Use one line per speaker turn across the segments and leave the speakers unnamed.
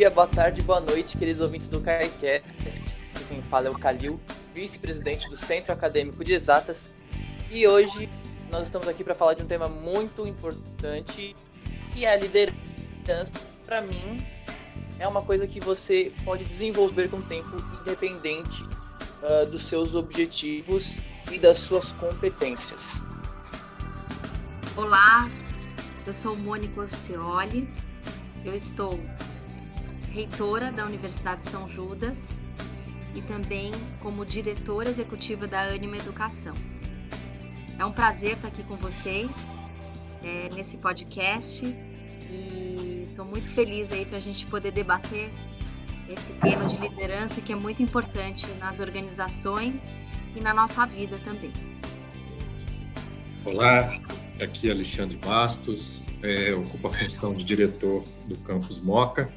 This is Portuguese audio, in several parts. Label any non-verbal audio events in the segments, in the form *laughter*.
Dia, boa tarde, boa noite, queridos ouvintes do CAICast. Quem fala é o Calil, vice-presidente do Centro Acadêmico de Exatas. E hoje nós estamos aqui para falar de um tema muito importante, que é a liderança. Para mim, é uma coisa que você pode desenvolver com o tempo, independente uh, dos seus objetivos e das suas competências.
Olá, eu sou Mônica Orcioli, eu estou reitora da Universidade São Judas e também como diretora executiva da Anima Educação. É um prazer estar aqui com vocês é, nesse podcast e estou muito feliz aí para a gente poder debater esse tema de liderança que é muito importante nas organizações e na nossa vida também.
Olá, aqui é Alexandre Bastos, é, ocupo a função de diretor do campus Moca.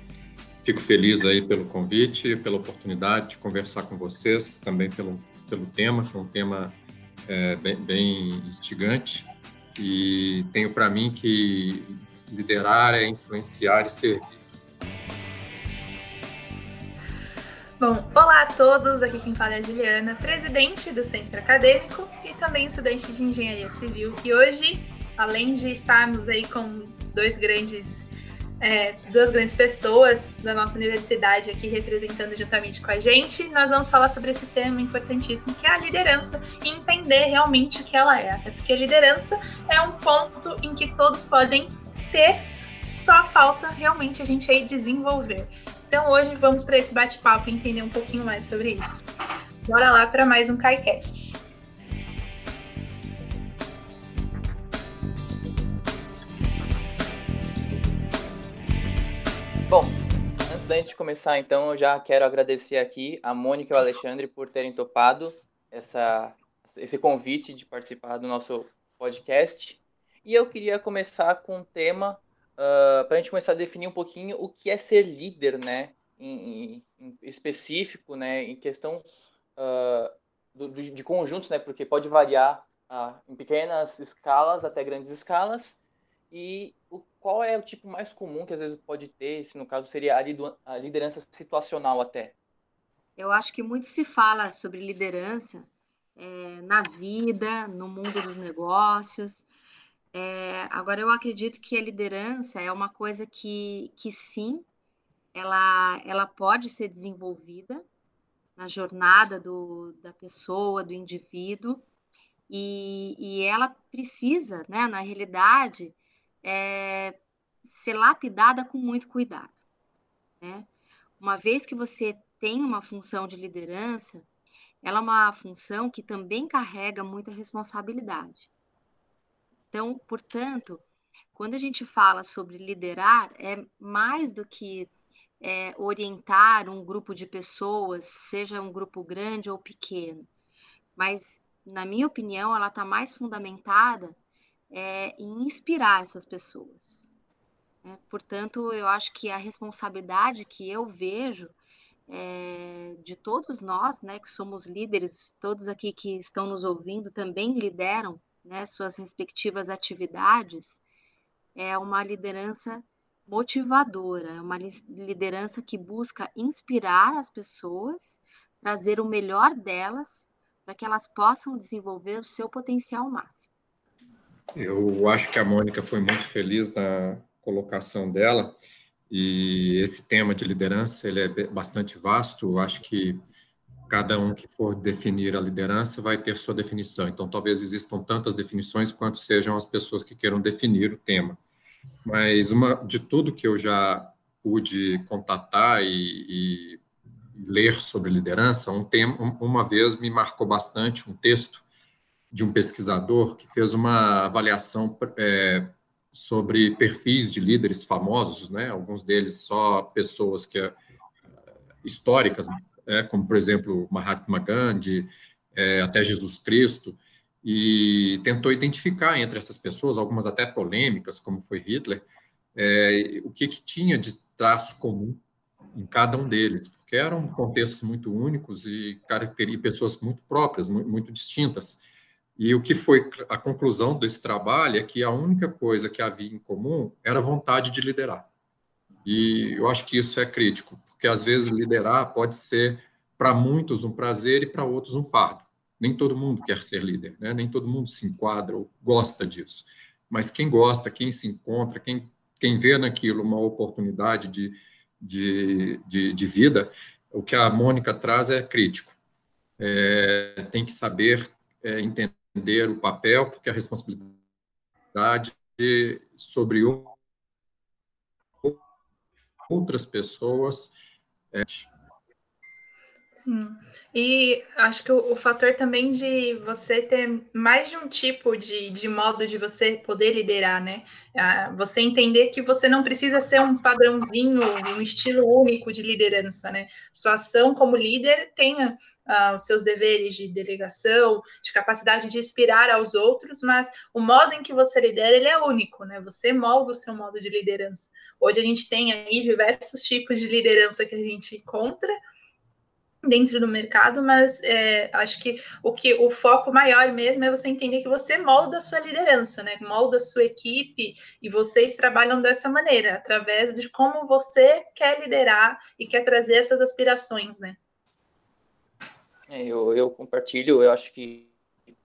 Fico feliz aí pelo convite, pela oportunidade de conversar com vocês, também pelo, pelo tema, que é um tema é, bem, bem instigante. E tenho para mim que liderar é influenciar e servir.
Bom, olá a todos, aqui quem fala é a Juliana, presidente do Centro Acadêmico e também estudante de Engenharia Civil. E hoje, além de estarmos aí com dois grandes, é, duas grandes pessoas da nossa universidade aqui representando juntamente com a gente, nós vamos falar sobre esse tema importantíssimo que é a liderança e entender realmente o que ela é. Até porque liderança é um ponto em que todos podem ter, só falta realmente a gente aí desenvolver. Então hoje vamos para esse bate-papo e entender um pouquinho mais sobre isso. Bora lá para mais um KaiCast.
Bom, antes da gente começar, então, eu já quero agradecer aqui a Mônica e o Alexandre por terem topado essa, esse convite de participar do nosso podcast. E eu queria começar com um tema uh, ah, para a gente começar a definir um pouquinho o que é ser líder, né? Em, em específico, né? Em questão uh, do, de conjuntos, né? Porque pode variar uh, em pequenas escalas até grandes escalas. E o, qual é o tipo mais comum que às vezes pode ter, se no caso seria a, liderança situacional até?
Eu acho que muito se fala sobre liderança é, na vida, no mundo dos negócios, é, agora, eu acredito que a liderança é uma coisa que, que sim, ela, ela pode ser desenvolvida na jornada do, da pessoa, do indivíduo, e, e ela precisa, né, na realidade, é, ser lapidada com muito cuidado. Né? Uma vez que você tem uma função de liderança, ela é uma função que também carrega muita responsabilidade. Então, portanto, quando a gente fala sobre liderar, é mais do que é, orientar um grupo de pessoas, seja um grupo grande ou pequeno, mas, na minha opinião, ela está mais fundamentada é, em inspirar essas pessoas. Né? Portanto, eu acho que a responsabilidade que eu vejo é, de todos nós, né, que somos líderes, todos aqui que estão nos ouvindo também lideram né, suas respectivas atividades, é uma liderança motivadora, é uma liderança que busca inspirar as pessoas, trazer o melhor delas para que elas possam desenvolver o seu potencial máximo.
Eu acho que a Mônica foi muito feliz na colocação dela e esse tema de liderança ele é bastante vasto. Eu acho que cada um que for definir a liderança vai ter sua definição. Então, talvez existam tantas definições quanto sejam as pessoas que queiram definir o tema. Mas uma de tudo que eu já pude contatar e, e ler sobre liderança, um tema, uma vez me marcou bastante um texto de um pesquisador que fez uma avaliação é, sobre perfis de líderes famosos, né? Alguns deles só pessoas que é, históricas, é, como, por exemplo, Mahatma Gandhi, é, até Jesus Cristo, e tentou identificar entre essas pessoas, algumas até polêmicas, como foi Hitler, é, o que, que tinha de traço comum em cada um deles, porque eram contextos muito únicos e pessoas muito próprias, muito distintas. E o que foi a conclusão desse trabalho é que a única coisa que havia em comum era a vontade de liderar. E eu acho que isso é crítico, porque às vezes liderar pode ser para muitos um prazer e para outros um fardo. Nem todo mundo quer ser líder, né? nem todo mundo se enquadra ou gosta disso. Mas quem gosta, quem se encontra, quem, quem vê naquilo uma oportunidade de, de, de, de vida, o que a Mônica traz é crítico. É, tem que saber é, entender o papel, porque a responsabilidade sobre outras pessoas. É...
Sim. E acho que o, o, fator também de você ter mais de um tipo de, de modo de você poder liderar, né? Ah, você entender que você não precisa ser um padrãozinho, um estilo único de liderança, né? Sua ação como líder tenha uh, os seus deveres de delegação, de capacidade de inspirar aos outros, mas o modo em que você lidera ele é único, né? Você molda o seu modo de liderança. Hoje a gente tem aí diversos tipos de liderança que a gente encontra dentro do mercado, mas é, acho que o que o foco maior mesmo é você entender que você molda a sua liderança, né? Molda a sua equipe e vocês trabalham dessa maneira, através de como você quer liderar e quer trazer essas aspirações, né?
É, eu, eu compartilho, eu acho que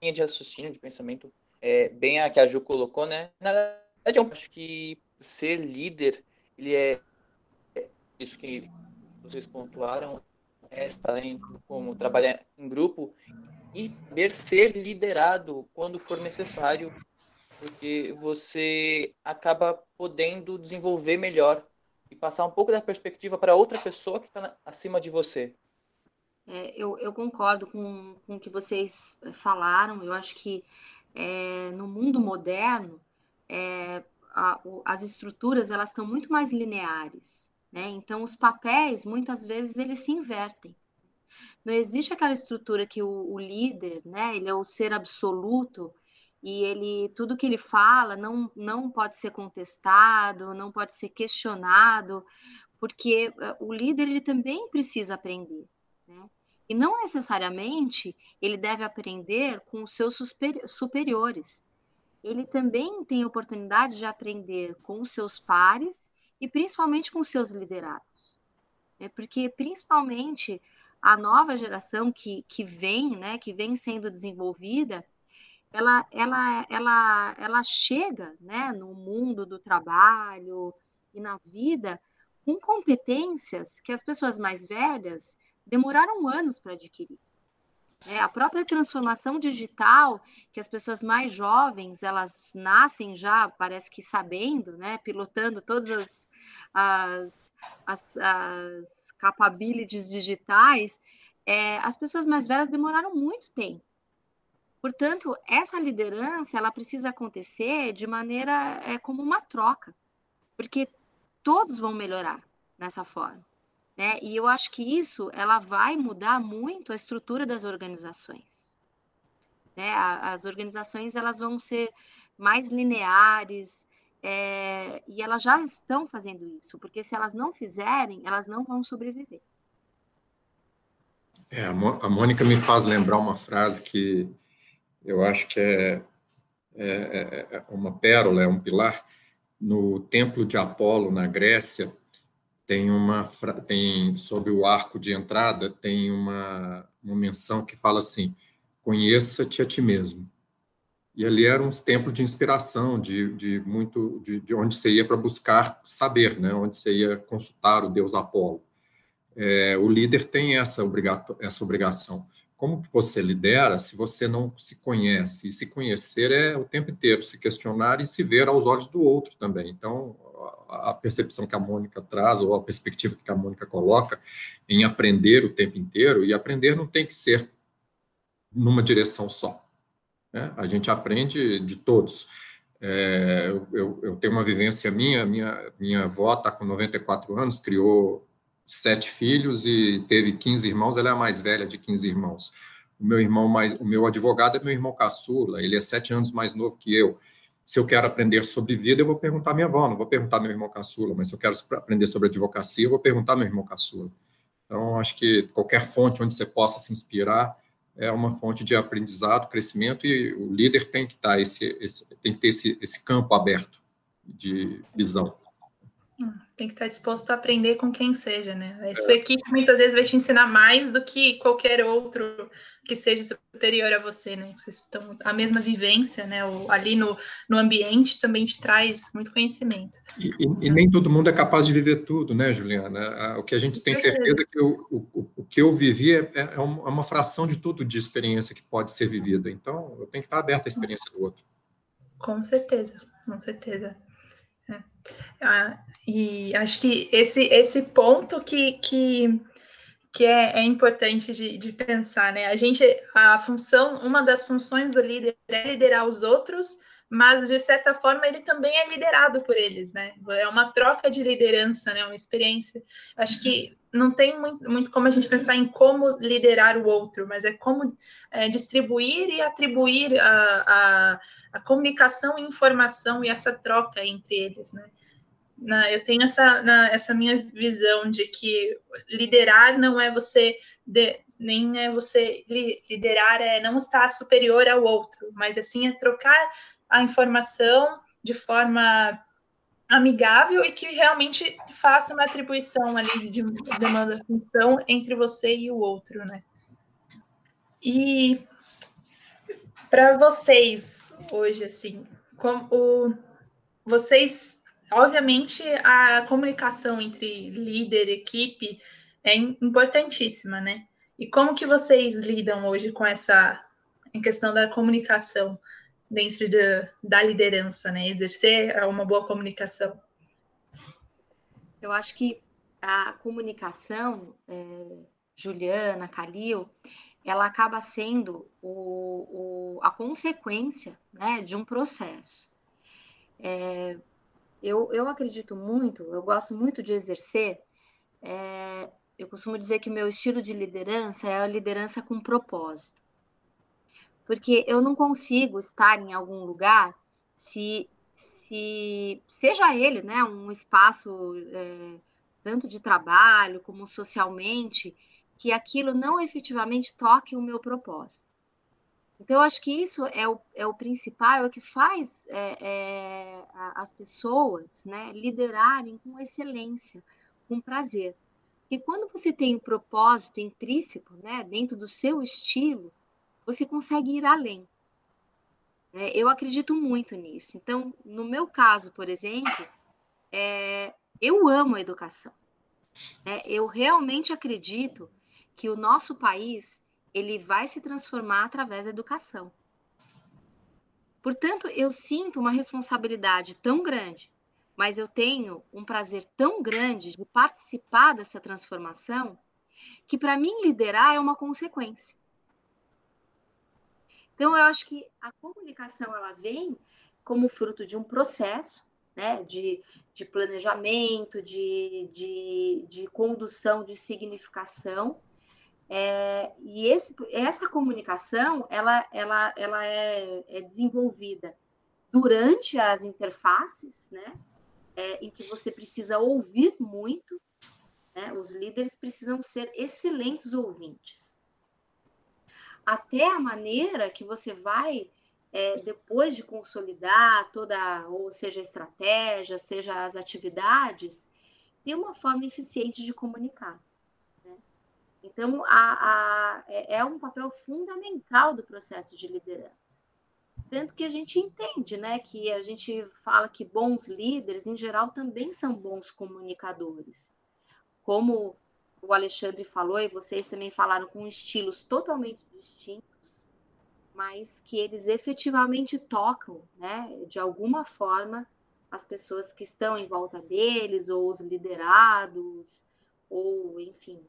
linha de raciocínio, de pensamento, é bem a que a Ju colocou, né? Na verdade, eu acho que ser líder, ele é, é isso que vocês pontuaram, é talento, como trabalhar em grupo e ver ser liderado quando for necessário, porque você acaba podendo desenvolver melhor e passar um pouco da perspectiva para outra pessoa que está acima de você.
É, eu, eu, concordo com, com o que vocês falaram. Eu acho que é, no mundo moderno é, a, o, as estruturas elas estão muito mais lineares, né? Então os papéis muitas vezes eles se invertem. Não existe aquela estrutura que o, o líder, né? Ele é o ser absoluto e ele tudo que ele fala não não pode ser contestado, não pode ser questionado, porque é, o líder ele também precisa aprender, né? E não necessariamente ele deve aprender com os seus superiores. Ele também tem oportunidade de aprender com os seus pares e principalmente com seus liderados. É porque principalmente a nova geração que, que vem, né, que vem sendo desenvolvida, ela, ela, ela, ela chega né, no mundo do trabalho e na vida com competências que as pessoas mais velhas demoraram anos para adquirir. É, a própria transformação digital, que as pessoas mais jovens, elas nascem já, parece que sabendo, né, pilotando todas as, as, as, as capabilities digitais, é, as pessoas mais velhas demoraram muito tempo. Portanto, essa liderança, ela precisa acontecer de maneira é, como uma troca, porque todos vão melhorar nessa forma. Né? E eu acho que isso ela vai mudar muito a estrutura das organizações. Né? As organizações elas vão ser mais lineares é, e elas já estão fazendo isso, porque se elas não fizerem, elas não vão sobreviver.
É, a Mônica me faz lembrar uma frase que eu acho que é, é, é, é uma pérola, é um pilar. No templo de Apolo, na Grécia, tem uma tem sobre o arco de entrada tem uma, uma menção que fala assim conheça-te a ti mesmo e ali era um templo de inspiração de, de muito de, de onde você ia para buscar saber né onde você ia consultar o deus Apolo. É, o líder tem essa obrigato, essa obrigação. Como que você lidera se você não se conhece? E se conhecer é o tempo inteiro se questionar e se ver aos olhos do outro também. Então a percepção que a Mônica traz, ou a perspectiva que a Mônica coloca, em aprender o tempo inteiro, e aprender não tem que ser numa direção só. Né? A gente aprende de todos. É, eu, eu, tenho uma vivência minha, minha, minha avó está com 94 anos, criou sete filhos e teve 15 irmãos, ela é a mais velha de 15 irmãos. O meu irmão mais, o meu advogado é meu irmão caçula, ele é sete anos mais novo que eu se eu quero aprender sobre vida, eu vou perguntar à minha avó, não vou perguntar ao meu irmão caçula, mas se eu quero aprender sobre advocacia, eu vou perguntar ao meu irmão caçula. Então, acho que qualquer fonte onde você possa se inspirar é uma fonte de aprendizado, crescimento, e o líder tem que estar esse, esse tem que ter esse, esse campo aberto de visão.
Tem que estar disposto a aprender com quem seja, né? A sua é. equipe muitas vezes vai te ensinar mais do que qualquer outro que seja superior a você, né? Vocês estão a mesma vivência, né? Ali no, no ambiente também te traz muito conhecimento.
E, e, e, nem todo mundo é capaz de viver tudo, né, Juliana? O que a gente tem certeza é que o, o, o que eu vivi é, é, é uma fração de tudo de experiência que pode ser vivida. Então, eu tenho que estar aberto à experiência do outro.
Com certeza, com certeza. É. Ah, e acho que esse, esse ponto que, que, que é, é importante de, de pensar, né? A gente, a função, uma das funções do líder é liderar os outros, mas de certa forma ele também é liderado por eles, né? É uma troca de liderança, né? Uma experiência. Acho que não tem muito, muito como a gente pensar em como liderar o outro, mas é como é, distribuir e atribuir a, a, a, comunicação e informação e essa troca entre eles, né? Na, eu tenho essa, na, essa minha visão de que liderar não é você de, nem é você liderar é não estar superior ao outro, mas assim é trocar a informação de forma amigável e que realmente faça uma atribuição ali de demanda função entre você e o outro, né? E para vocês hoje assim, como vocês, obviamente a comunicação entre líder e equipe é importantíssima, né? E como que vocês lidam hoje com essa em questão da comunicação? dentro de, da liderança, né? Exercer uma boa comunicação.
Eu acho que a comunicação, é, Juliana, Calil, ela acaba sendo o, o, a consequência né, de um processo. É, eu, eu acredito muito, eu gosto muito de exercer. É, eu costumo dizer que meu estilo de liderança é a liderança com propósito porque eu não consigo estar em algum lugar se, se seja ele, né, um espaço é, tanto de trabalho como socialmente, que aquilo não efetivamente toque o meu propósito. Então, eu acho que isso é o, é o principal, é o que faz é, é, as pessoas né, liderarem com excelência, com prazer. Porque quando você tem um propósito intrínseco, né, dentro do seu estilo, você consegue ir além. É, eu acredito muito nisso. Então, no meu caso, por exemplo, é, eu amo a educação. É, eu realmente acredito que o nosso país ele vai se transformar através da educação. Portanto, eu sinto uma responsabilidade tão grande, mas eu tenho um prazer tão grande de participar dessa transformação, que para mim liderar é uma consequência. Então, eu acho que a comunicação ela vem como fruto de um processo né, de, de planejamento, de, de, de condução, de significação. É, e esse, essa comunicação ela, ela, ela é, é desenvolvida durante as interfaces, né, é, em que você precisa ouvir muito. Né, os líderes precisam ser excelentes ouvintes até a maneira que você vai, é, depois de consolidar toda, ou seja, a estratégia, seja as atividades, ter uma forma eficiente de comunicar. Então, a, a, é, é um papel fundamental do processo de liderança. Tanto que a gente entende, né, que a gente fala que bons líderes, em geral, também são bons comunicadores. Como o Alexandre falou e vocês também falaram com estilos totalmente distintos, mas que eles efetivamente tocam, né, de alguma forma, as pessoas que estão em volta deles, ou os liderados, ou, enfim,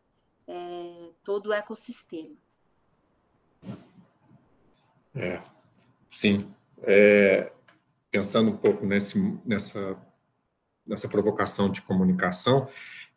é, todo o ecossistema.
É, sim. É, pensando um pouco nesse, nessa, nessa provocação de comunicação,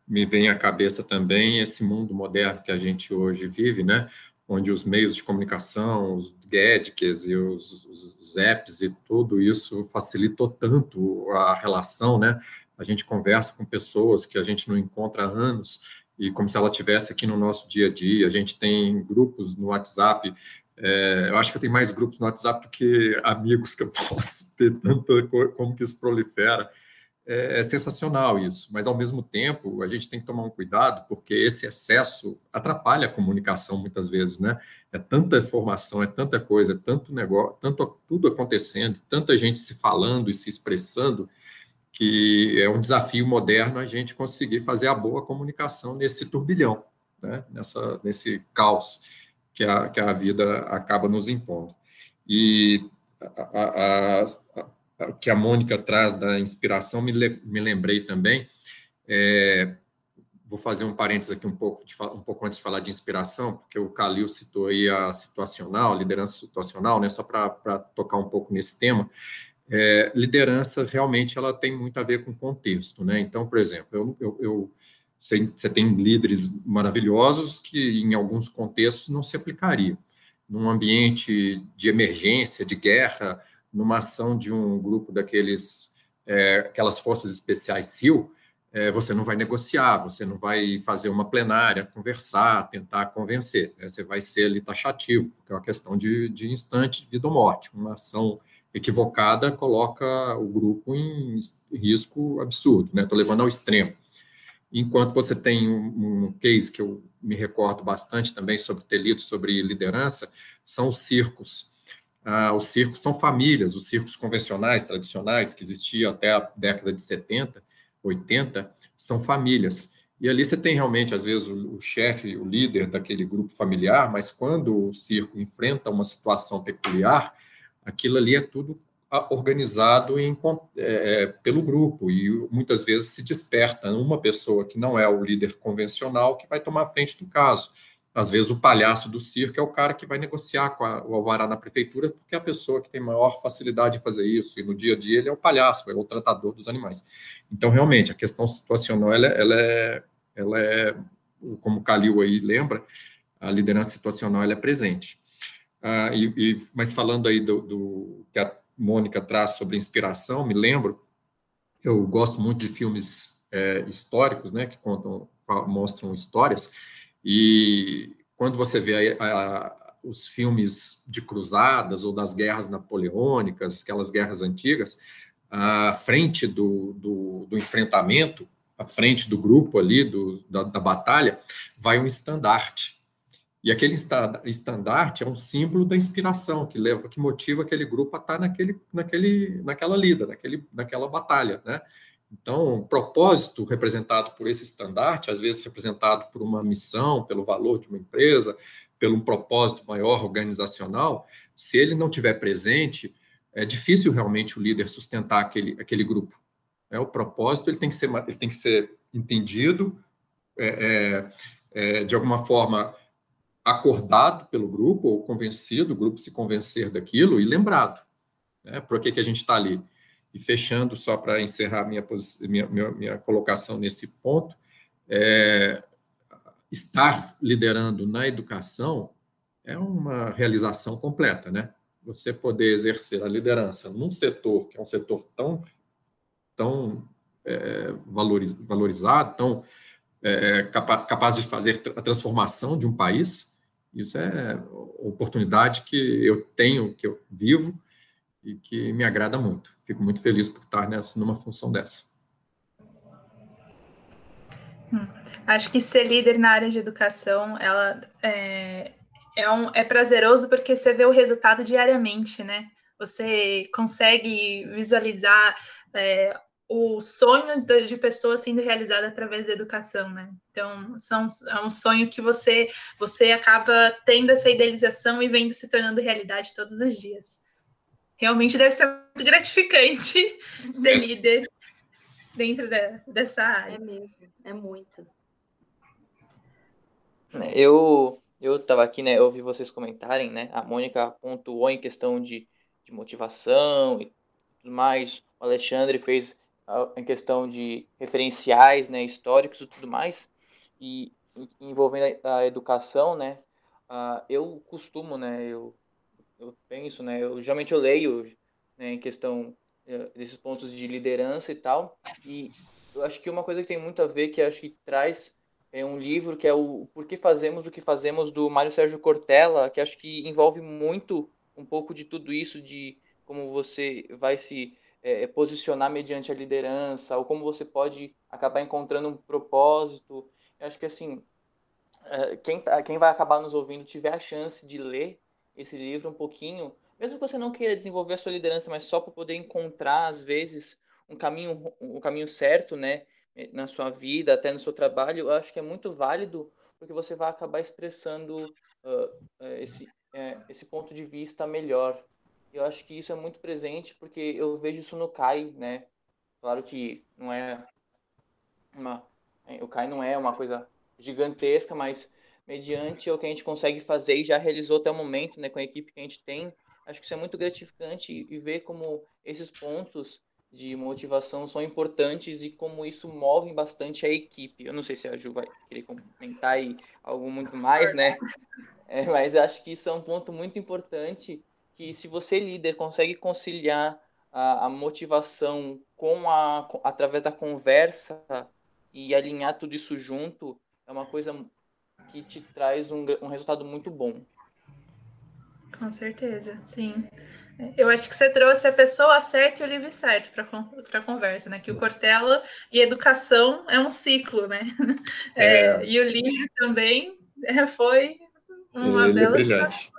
me vem à cabeça também esse mundo moderno que a gente hoje vive, né? onde os meios de comunicação, os gadgets e os, os, apps e tudo isso facilitou tanto a relação, né? A gente conversa com pessoas que a gente não encontra há anos e como se ela tivesse aqui no nosso dia a dia. A gente tem grupos no WhatsApp. É, eu acho que eu tenho mais grupos no WhatsApp do que amigos que eu *laughs* posso ter, tanto como que isso prolifera. é, é, sensacional isso, mas ao mesmo tempo a gente tem que tomar um cuidado porque esse excesso atrapalha a comunicação muitas vezes, né? É tanta informação, é tanta coisa, é tanto negócio, tanto tudo acontecendo, tanta gente se falando e se expressando que é um desafio moderno a gente conseguir fazer a boa comunicação nesse turbilhão, né? Nessa nesse caos que a, que a vida acaba nos impondo. E a, a, a que a Mônica traz da inspiração, me, me lembrei também. É, vou fazer um parênteses aqui um pouco, de, um pouco antes de falar de inspiração, porque o Calil citou aí a situacional, liderança situacional, né, só para tocar um pouco nesse tema. É, liderança realmente ela tem muito a ver com contexto, né? Então, por exemplo, eu, eu, você tem líderes maravilhosos que em alguns contextos não se aplicaria. Num ambiente de emergência, de guerra, numa ação de um grupo daqueles, é, aquelas forças especiais SEAL, é, você não vai negociar, você não vai fazer uma plenária, conversar, tentar convencer. Né? Você vai ser ali taxativo, porque é uma questão de, de instante, de vida ou morte. Uma ação equivocada coloca o grupo em risco absurdo, né? Estou levando ao extremo. Enquanto você tem um, case que eu me recordo bastante também sobre ter lido sobre liderança, são os circos. Ah, os circos são famílias, os circos convencionais, tradicionais, que existiam até a década de 70, 80, são famílias. E ali você tem realmente, às vezes, o, o chefe, o líder daquele grupo familiar, mas quando o circo enfrenta uma situação peculiar, aquilo ali é tudo ah, organizado em, é, é, pelo grupo e muitas vezes se desperta uma pessoa que não é o líder convencional que vai tomar frente do caso. Às vezes o palhaço do circo é o cara que vai negociar com a, o alvará na prefeitura, porque é a pessoa que tem maior facilidade de fazer isso, e no dia a dia ele é o palhaço, é o tratador dos animais. Então, realmente, a questão situacional, ela, ela é, ela é, como o Calil aí lembra, a liderança situacional ela é presente. Ah, e, e, mas falando aí do, do, que a Mônica traz sobre inspiração, me lembro, eu gosto muito de filmes é, históricos, né, que contam, mostram histórias, e quando você vê a, a, os filmes de cruzadas ou das guerras napoleônicas, aquelas guerras antigas, à frente do, do, do enfrentamento, à frente do grupo ali, do, da, da batalha, vai um estandarte. E aquele estandarte é um símbolo da inspiração que leva, que motiva aquele grupo a estar naquele, naquele, naquela lida, naquele, naquela batalha, né? Então, o propósito representado por esse estandarte, às vezes representado por uma missão, pelo valor de uma empresa, pelo um propósito maior organizacional, se ele não tiver presente, é difícil realmente o líder sustentar aquele, aquele grupo. É, o propósito ele tem que ser, ele tem que ser entendido, é, é, é de alguma forma acordado pelo grupo, ou convencido, o grupo se convencer daquilo e lembrado. Né, por que, que a gente está ali? E fechando, só para encerrar minha, minha, minha, minha, colocação nesse ponto, é, estar liderando na educação é uma realização completa, né? Você poder exercer a liderança num setor que é um setor tão, tão é, valorizado, tão é, capaz de fazer a transformação de um país, isso é oportunidade que eu tenho, que eu vivo, e que me agrada muito. Fico muito feliz por estar nessa, numa função dessa.
Hum, acho que ser líder na área de educação, ela é, é, um, é prazeroso porque você vê o resultado diariamente, né? Você consegue visualizar é, o sonho de, de pessoas sendo realizado através da educação, né? Então, são, é um sonho que você você acaba tendo essa idealização e vendo se tornando realidade todos os dias realmente deve ser muito gratificante *laughs* ser líder dentro dessa área.
É mesmo, é muito.
Eu eu estava aqui, né? Eu ouvi vocês comentarem, né? A Mônica pontuou em questão de, de motivação e tudo mais. O Alexandre fez em questão de referenciais, né? Históricos e tudo mais. E envolvendo a, educação, né? Uh, eu costumo, né? Eu eu penso, né? Eu geralmente eu leio né, em questão eh, desses pontos de liderança e tal. E eu acho que uma coisa que tem muito a ver, que acho que traz é um livro que é o Por que Fazemos o que Fazemos, do Mário Sérgio Cortella, que acho que envolve muito um pouco de tudo isso, de como você vai se é, posicionar mediante a liderança, ou como você pode acabar encontrando um propósito. Eu acho que assim, é, quem, tá, quem vai acabar nos ouvindo tiver a chance de ler esse livro um pouquinho, mesmo que você não queira desenvolver a sua liderança, mas só para poder encontrar às vezes um caminho um caminho certo, né, na sua vida, até no seu trabalho, eu acho que é muito válido porque você vai acabar expressando uh, esse uh, esse ponto de vista melhor. Eu acho que isso é muito presente porque eu vejo isso no Kai, né? Claro que não é uma o Kai não é uma coisa gigantesca, mas mediante o que a gente consegue fazer e já realizou até o momento, né, com a equipe que a gente tem, acho que isso é muito gratificante e ver como esses pontos de motivação são importantes e como isso move bastante a equipe. Eu não sei se a Ju vai querer comentar aí algo muito mais, né? É, mas acho que isso é um ponto muito importante que se você líder consegue conciliar a, a motivação com a através da conversa e alinhar tudo isso junto, é uma coisa que te traz um, um resultado muito bom.
Com certeza, sim. Eu acho que você trouxe a pessoa certa e o livro certo para a conversa, né? Que o Cortella e educação é um ciclo, né? *laughs* É. É, e o livro também é, foi uma
Ele é bela. É brilhante.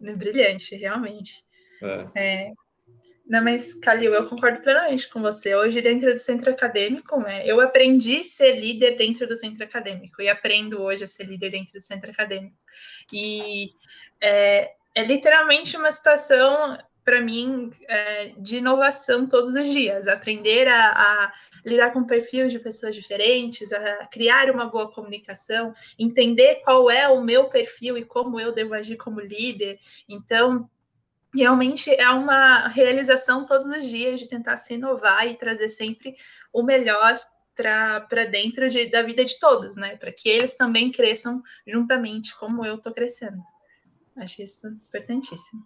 Brilhante, realmente. É. é. Não, mas, Calil, eu concordo plenamente com você. Hoje, dentro do centro acadêmico, né, eu aprendi a ser líder dentro do centro acadêmico e aprendo hoje a ser líder dentro do centro acadêmico. E é, é literalmente uma situação, para mim, é, de inovação todos os dias. Aprender a, a lidar com perfil de pessoas diferentes, a criar uma boa comunicação, entender qual é o meu perfil e como eu devo agir como líder. Então, realmente é uma realização todos os dias de tentar se inovar e trazer sempre o melhor para dentro de, da vida de todos, né? Para que eles também cresçam juntamente, como eu estou crescendo. Acho isso importantíssimo.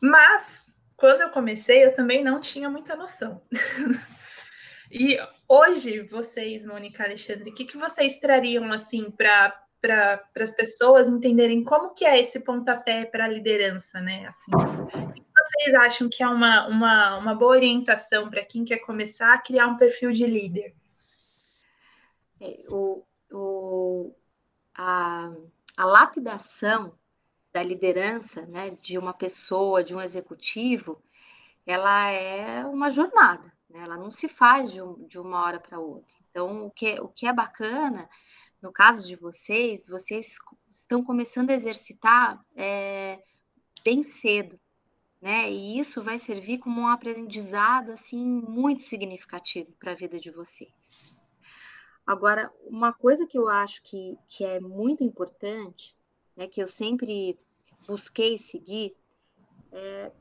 Mas, quando eu comecei, eu também não tinha muita noção. *laughs* e hoje, vocês, Mônica Alexandre, o que, que vocês trariam assim para para as pessoas entenderem como que é esse pontapé para a liderança, né? Assim, o que vocês acham que é uma, uma, uma boa orientação para quem quer começar a criar um perfil de líder?
É, o, o, a, a lapidação da liderança, né, de uma pessoa, de um executivo, ela é uma jornada, né? ela não se faz de, um, de uma hora para outra. Então, o que, o que é bacana no caso de vocês, vocês estão começando a exercitar é, bem cedo, né? E isso vai servir como um aprendizado assim muito significativo para a vida de vocês. Agora, uma coisa que eu acho que, que é muito importante, né, que eu sempre busquei seguir, é,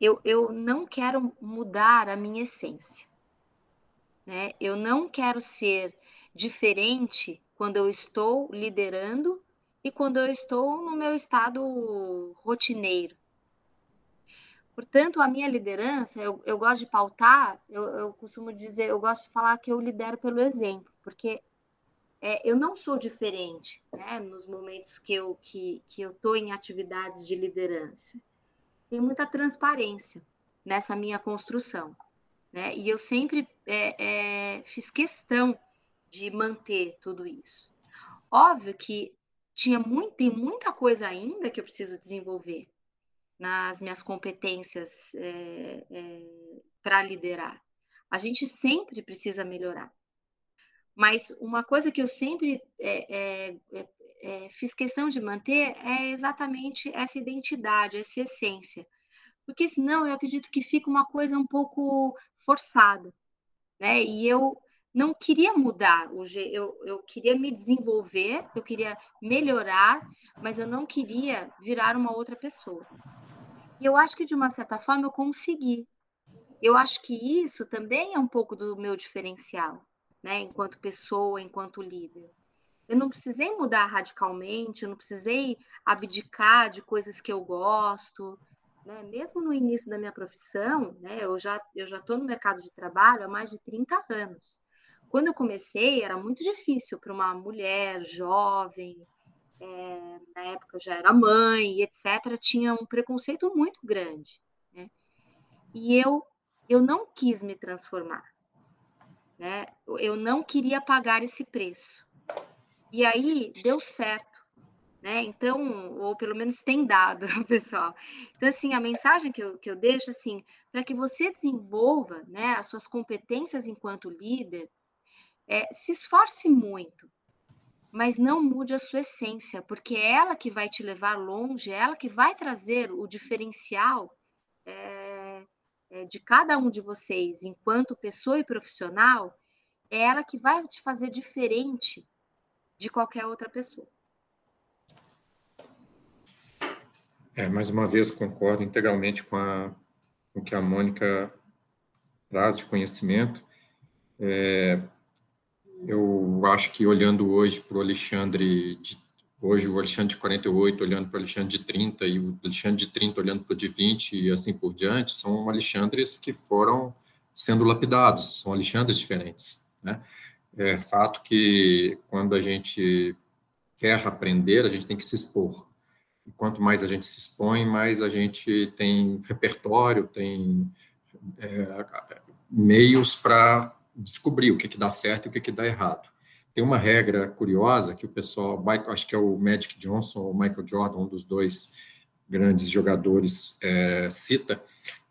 eu, eu não quero mudar a minha essência. Né? Eu não quero ser diferente quando eu estou liderando e quando eu estou no meu estado rotineiro. Portanto, a minha liderança, eu, eu gosto de pautar, eu, eu, costumo dizer, eu gosto de falar que eu lidero pelo exemplo, porque é, eu não sou diferente né, nos momentos que eu que, que estou em atividades de liderança. Tem muita transparência nessa minha construção. Né? E eu sempre é, é, fiz questão de manter tudo isso. Óbvio que tinha muito, tem muita coisa ainda que eu preciso desenvolver nas minhas competências é, é, para liderar. A gente sempre precisa melhorar. Mas uma coisa que eu sempre é, fiz questão de manter é exatamente essa identidade, essa essência. Porque senão eu acredito que fica uma coisa um pouco forçada. Né? E eu não queria mudar, o eu, eu queria me desenvolver, eu queria melhorar, mas eu não queria virar uma outra pessoa. E eu acho que, de uma certa forma, eu consegui. Eu acho que isso também é um pouco do meu diferencial, né? enquanto pessoa, enquanto líder. Eu não precisei mudar radicalmente, eu não precisei abdicar de coisas que eu gosto. Né? Mesmo no início da minha profissão, né? eu já eu já estou no mercado de trabalho há mais de 30 anos. Quando eu comecei, era muito difícil para uma mulher jovem, é, na época já era mãe, etc., tinha um preconceito muito grande. Né? E eu eu não quis me transformar, né? Eu não queria pagar esse preço. E aí deu certo, né? Então, ou pelo menos tem dado, *laughs* pessoal. Então, assim, a mensagem que eu, que eu deixo, assim, para que você desenvolva, né, as suas competências enquanto líder, é, se esforce muito, mas não mude a sua essência, porque é ela que vai te levar longe, é ela que vai trazer o diferencial é, de cada um de vocês, enquanto pessoa e profissional, é ela que vai te fazer diferente de qualquer outra pessoa.
É, mais uma vez, concordo integralmente com, a, com o que a Mônica traz de conhecimento. É, eu acho que olhando hoje para o Alexandre, de, hoje o Alexandre de 48 olhando para o Alexandre de 30 e o Alexandre de 30 olhando para o de 20 e assim por diante, são Alexandres que foram sendo lapidados, são Alexandres diferentes, né? É fato que quando a gente quer aprender, a gente tem que se expor. E quanto mais a gente se expõe, mais a gente tem repertório, tem é, meios para descobrir o que, que dá certo e o que, que dá errado. Tem uma regra curiosa que o pessoal, acho que é o Magic Johnson ou Michael Jordan, um dos dois grandes jogadores, é, cita,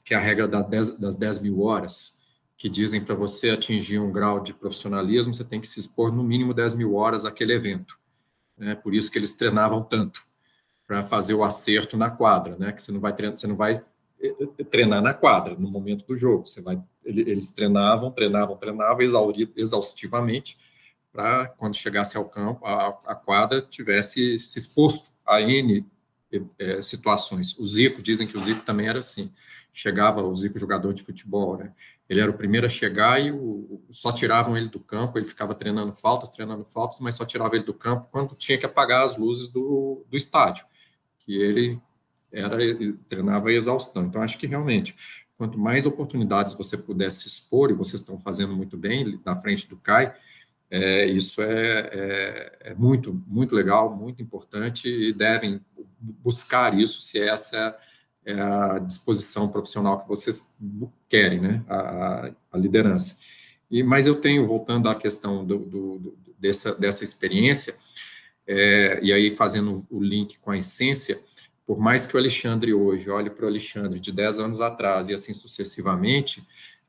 que é a regra das 10 mil horas, que dizem para você atingir um grau de profissionalismo, você tem que se expor no mínimo 10 mil horas àquele evento. É por isso que eles treinavam tanto, para fazer o acerto na quadra, né? Que você não vai treinar, você não vai treinar na quadra, no momento do jogo. Você vai, eles treinavam, treinavam, treinavam exaustivamente para quando chegasse ao campo, a, a, quadra tivesse se exposto a N é, situações. O Zico, dizem que o Zico também era assim. Chegava o Zico, jogador de futebol, né? Ele era o primeiro a chegar e o, só tiravam ele do campo, ele ficava treinando faltas, treinando faltas, mas só tirava ele do campo quando tinha que apagar as luzes do, do estádio, que ele era treinava exaustão. Então, acho que realmente, quanto mais oportunidades você puder se expor, e vocês estão fazendo muito bem na frente do CAI, é, isso é, é, é, muito, muito legal, muito importante, e devem buscar isso se essa é a disposição profissional que vocês querem, né, a, a liderança. E, mas eu tenho, voltando à questão do, do, do dessa, dessa experiência, é, e aí fazendo o link com a essência, por mais que o Alexandre hoje olhe para o Alexandre de 10 anos atrás e assim sucessivamente,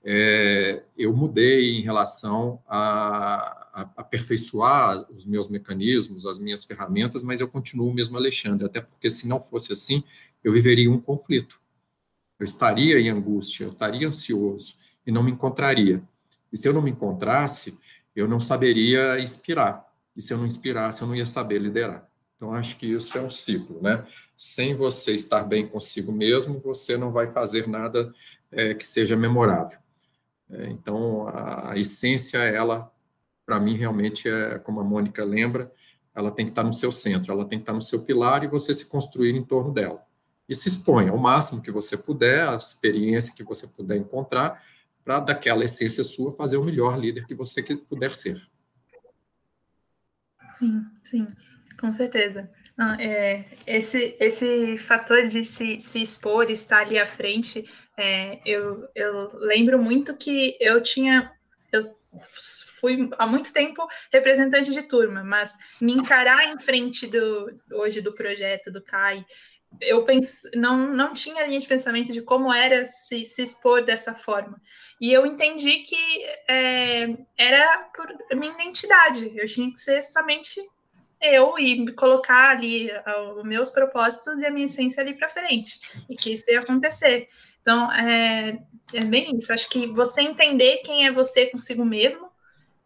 é, eu mudei em relação a, a, aperfeiçoar os meus mecanismos, as minhas ferramentas, mas eu continuo o mesmo Alexandre, até porque se não fosse assim, eu viveria um conflito. Eu estaria em angústia, eu estaria ansioso e não me encontraria. E se eu não me encontrasse, eu não saberia inspirar. E se eu não inspirasse, eu não ia saber liderar. Então, acho que isso é um ciclo, né? Sem você estar bem consigo mesmo, você não vai fazer nada é, que seja memorável. É, então, a, a, essência, ela, para mim, realmente é, como a Mônica lembra, ela tem que estar no seu centro, ela tem que estar no seu pilar e você se construir em torno dela. E se expõe ao máximo que você puder, a experiência que você puder encontrar, para daquela essência sua fazer o melhor líder que você puder ser.
Sim, sim. Com certeza. Ah, é, esse, esse fator de se, se expor, estar ali à frente, é, eu, eu lembro muito que eu tinha. Eu fui há muito tempo representante de turma, mas me encarar em frente do hoje do projeto do CAI, eu pense, não, não tinha linha de pensamento de como era se, se expor dessa forma. E eu entendi que é, era por minha identidade, eu tinha que ser somente eu e colocar ali uh, os meus propósitos e a minha essência ali para frente, e que isso ia acontecer. Então, é, é bem isso. Acho que você entender quem é você consigo mesmo,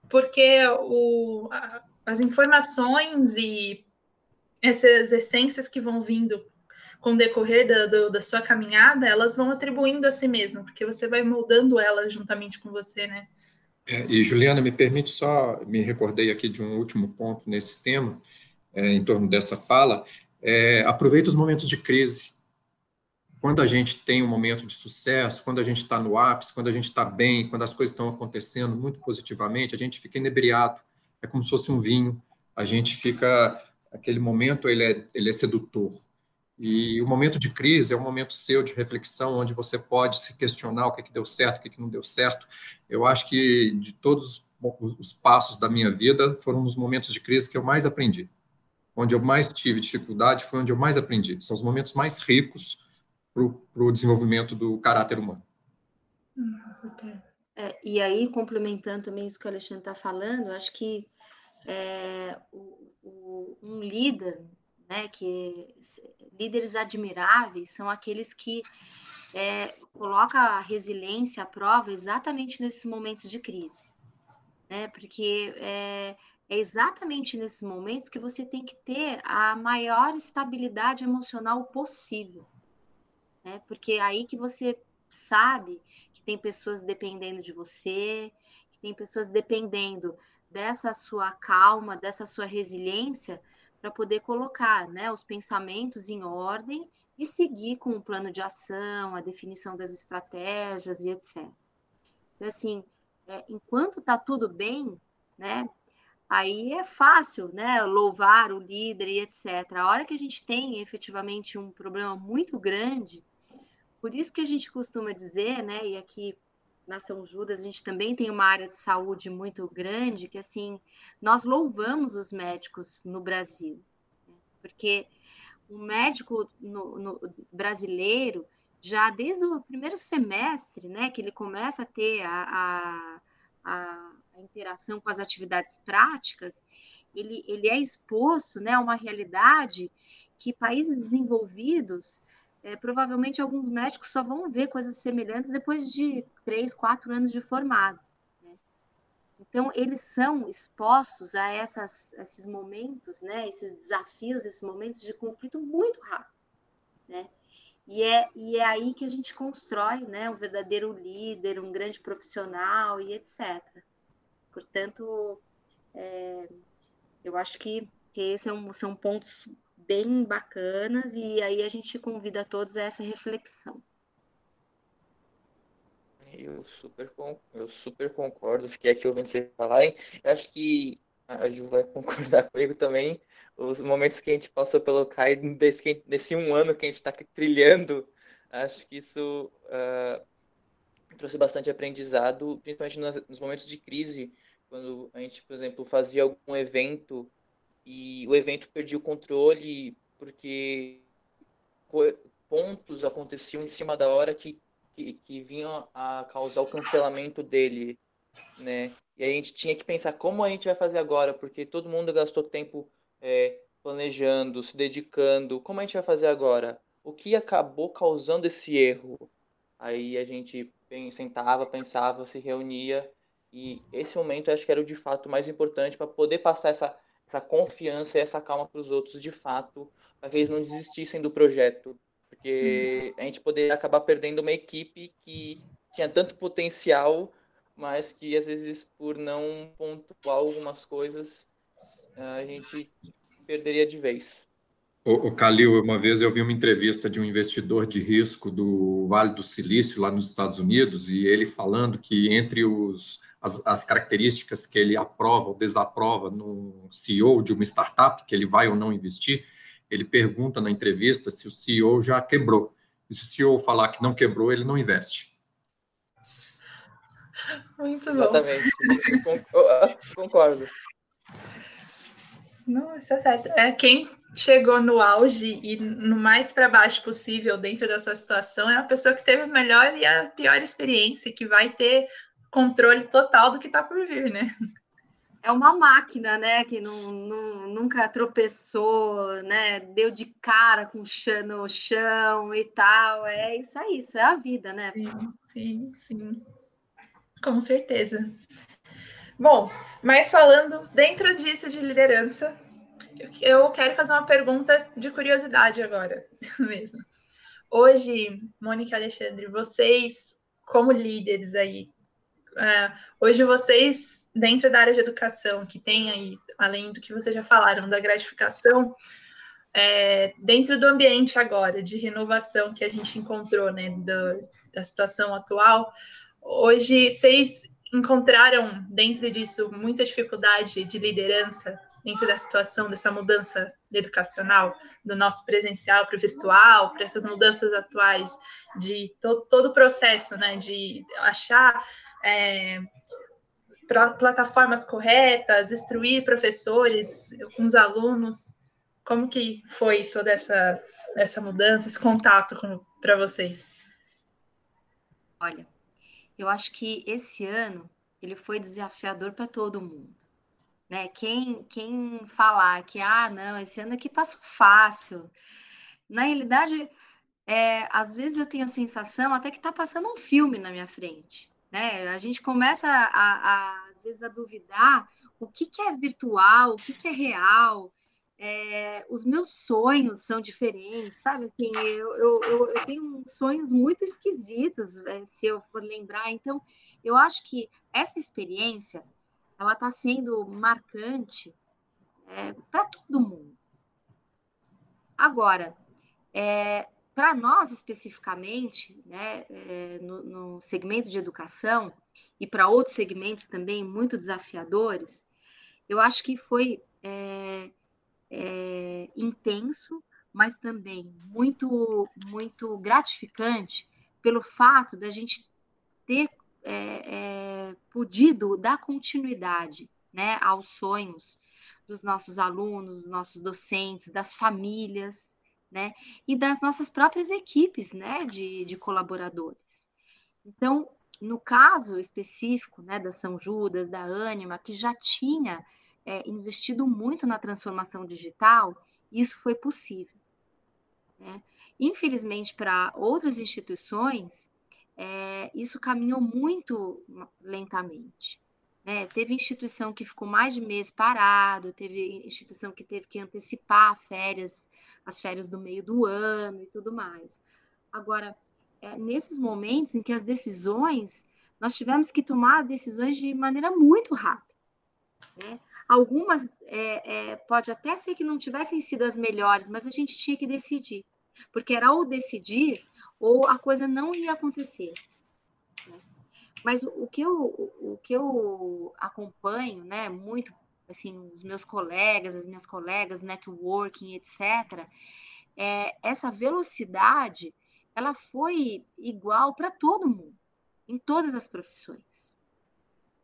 porque o, a, as informações e essas essências que vão vindo com o decorrer da, do, da sua caminhada, elas vão atribuindo a si mesmo, porque você vai moldando elas juntamente com você, né?
É, e Juliana, me permite só, me recordei aqui de um último ponto nesse tema, é, em torno dessa fala, é, aproveita os momentos de crise. Quando a gente tem um momento de sucesso, quando a gente está no ápice, quando a gente está bem, quando as coisas estão acontecendo muito positivamente, a gente fica inebriado, é como se fosse um vinho, a gente fica, aquele momento ele é, ele é sedutor, E o momento de crise é um momento seu de reflexão, onde você pode se questionar o que, que deu certo, o que, que não deu certo. Eu acho que de todos os passos da minha vida foram os momentos de crise que eu mais aprendi. Onde eu mais tive dificuldade foi onde eu mais aprendi. São os momentos mais ricos para o desenvolvimento do caráter humano.
É, e aí, complementando também isso que o Alexandre está falando, acho que é, o, o, um líder, né, que líderes admiráveis são aqueles que é, colocam a resiliência à prova exatamente nesses momentos de crise, né, porque é, é exatamente nesses momentos que você tem que ter a maior estabilidade emocional possível, né, porque é aí que você sabe que tem pessoas dependendo de você, que tem pessoas dependendo dessa sua calma, dessa sua resiliência para poder colocar, né, os pensamentos em ordem e seguir com o plano de ação, a definição das estratégias e etc. Então, assim, é, enquanto está tudo bem, né, aí é fácil, né, louvar o líder e etc. A hora que a gente tem efetivamente um problema muito grande, por isso que a gente costuma dizer, né, e aqui na São Judas a gente também tem uma área de saúde muito grande, que assim, nós louvamos os médicos no Brasil, né, porque o médico no, no, brasileiro, já desde o primeiro semestre, né, que ele começa a ter a, a, a, interação com as atividades práticas, ele, ele é exposto né, a uma realidade que países desenvolvidos é, provavelmente alguns médicos só vão ver coisas semelhantes depois de três, quatro anos de formado. Né? Então, eles são expostos a essas, esses momentos, né, esses desafios, esses momentos de conflito muito rápido. Né? E é, e é aí que a gente constrói né, um verdadeiro líder, um grande profissional e etc. Portanto, é, eu acho que, que esses são, são pontos bem bacanas e aí a gente convida todos a essa reflexão.
Eu super, eu super concordo, fiquei aqui ouvindo vocês falarem. Eu acho que a Ju vai *laughs* concordar comigo também. Os momentos que a gente passou pelo CAI, desse, desse um ano que a gente está trilhando, acho que isso uh, trouxe bastante aprendizado, principalmente nos, nos momentos de crise, quando a gente, por exemplo, fazia algum evento e o evento perdia o controle porque pontos aconteciam em cima da hora que, que, que vinham a causar o cancelamento dele, né? E a gente tinha que pensar como a gente vai fazer agora, porque todo mundo gastou tempo é, planejando, se dedicando. Como a gente vai fazer agora? O que acabou causando esse erro? Aí a gente sentava, pensava, se reunia e esse momento acho que era o de fato mais importante para poder passar essa essa confiança e essa calma para os outros de fato, para que eles não desistissem do projeto. Porque a gente poderia acabar perdendo uma equipe que tinha tanto potencial, mas que às vezes por não pontuar algumas coisas, a gente perderia de vez.
O, o Calil, uma vez eu vi uma entrevista de um investidor de risco do Vale do Silício, lá nos Estados Unidos, e ele falando que entre os, as, as características que ele aprova ou desaprova no CEO de uma startup, que ele vai ou não investir, ele pergunta na entrevista se o CEO já quebrou. E se o CEO falar que não quebrou, ele não investe.
Muito bom. Exatamente.
Concordo.
Não, isso é certo. É quem chegou no auge e no mais para baixo possível dentro dessa situação é a pessoa que teve a melhor e a pior experiência, que vai ter controle total do que está por vir, né?
É uma máquina, né, que não, não, nunca tropeçou, né, deu de cara com o chão no chão e tal. É isso aí, isso é a vida, né?
Sim, sim, sim. Com certeza. Bom, mas falando dentro disso de liderança, eu quero fazer uma pergunta de curiosidade agora *laughs* mesmo. Hoje, Mônica e Alexandre, vocês, como líderes aí, uh, hoje vocês, dentro da área de educação, que tem aí, além do que vocês já falaram, da gratificação, é, dentro do ambiente agora de renovação que a gente encontrou, né, da situação atual, hoje vocês encontraram dentro disso muita dificuldade de liderança dentro da situação dessa mudança educacional, do nosso presencial para o virtual, para essas mudanças atuais, de to todo o processo, né, de achar é, plataformas corretas, instruir professores com os alunos. Como que foi toda essa, essa mudança, esse contato para vocês?
Olha, eu acho que esse ano ele foi desafiador para todo mundo. Né? Quem, quem falar que, ah, não, esse ano aqui passou fácil. Na realidade, é, às vezes eu tenho a sensação até que está passando um filme na minha frente. Né? A gente começa, a, a, às vezes, a duvidar o que, que é virtual, o que, que é real. É, os meus sonhos são diferentes, sabe? Assim, eu, eu, eu, eu tenho sonhos muito esquisitos, é, se eu for lembrar. Então, eu acho que essa experiência ela está sendo marcante é, para todo mundo. Agora, é, para nós especificamente, né, é, no, no, segmento de educação e para outros segmentos também muito desafiadores, eu acho que foi é, é, intenso, mas também muito muito gratificante pelo fato da gente ter é, é, podido dar continuidade né, aos sonhos dos nossos alunos, dos nossos docentes, das famílias, né, e das nossas próprias equipes né, de, de colaboradores. Então, no caso específico né, da São Judas, da Anima, que já tinha é, investido muito na transformação digital, isso foi possível. Né? Infelizmente, para outras instituições, é, isso caminhou muito lentamente. Né? Teve instituição que ficou mais de mês parado, teve instituição que teve que antecipar férias, as férias do meio do ano e tudo mais. Agora, é, nesses momentos em que as decisões, nós tivemos que tomar decisões de maneira muito rápida. Né? Algumas é, é, pode até ser que não tivessem sido as melhores, mas a gente tinha que decidir, porque era ou decidir ou a coisa não ia acontecer. Né? Mas o que, eu, o que eu acompanho, né, muito, assim, os meus colegas, as minhas colegas, networking, etc., é, essa velocidade, ela foi igual para todo mundo, em todas as profissões.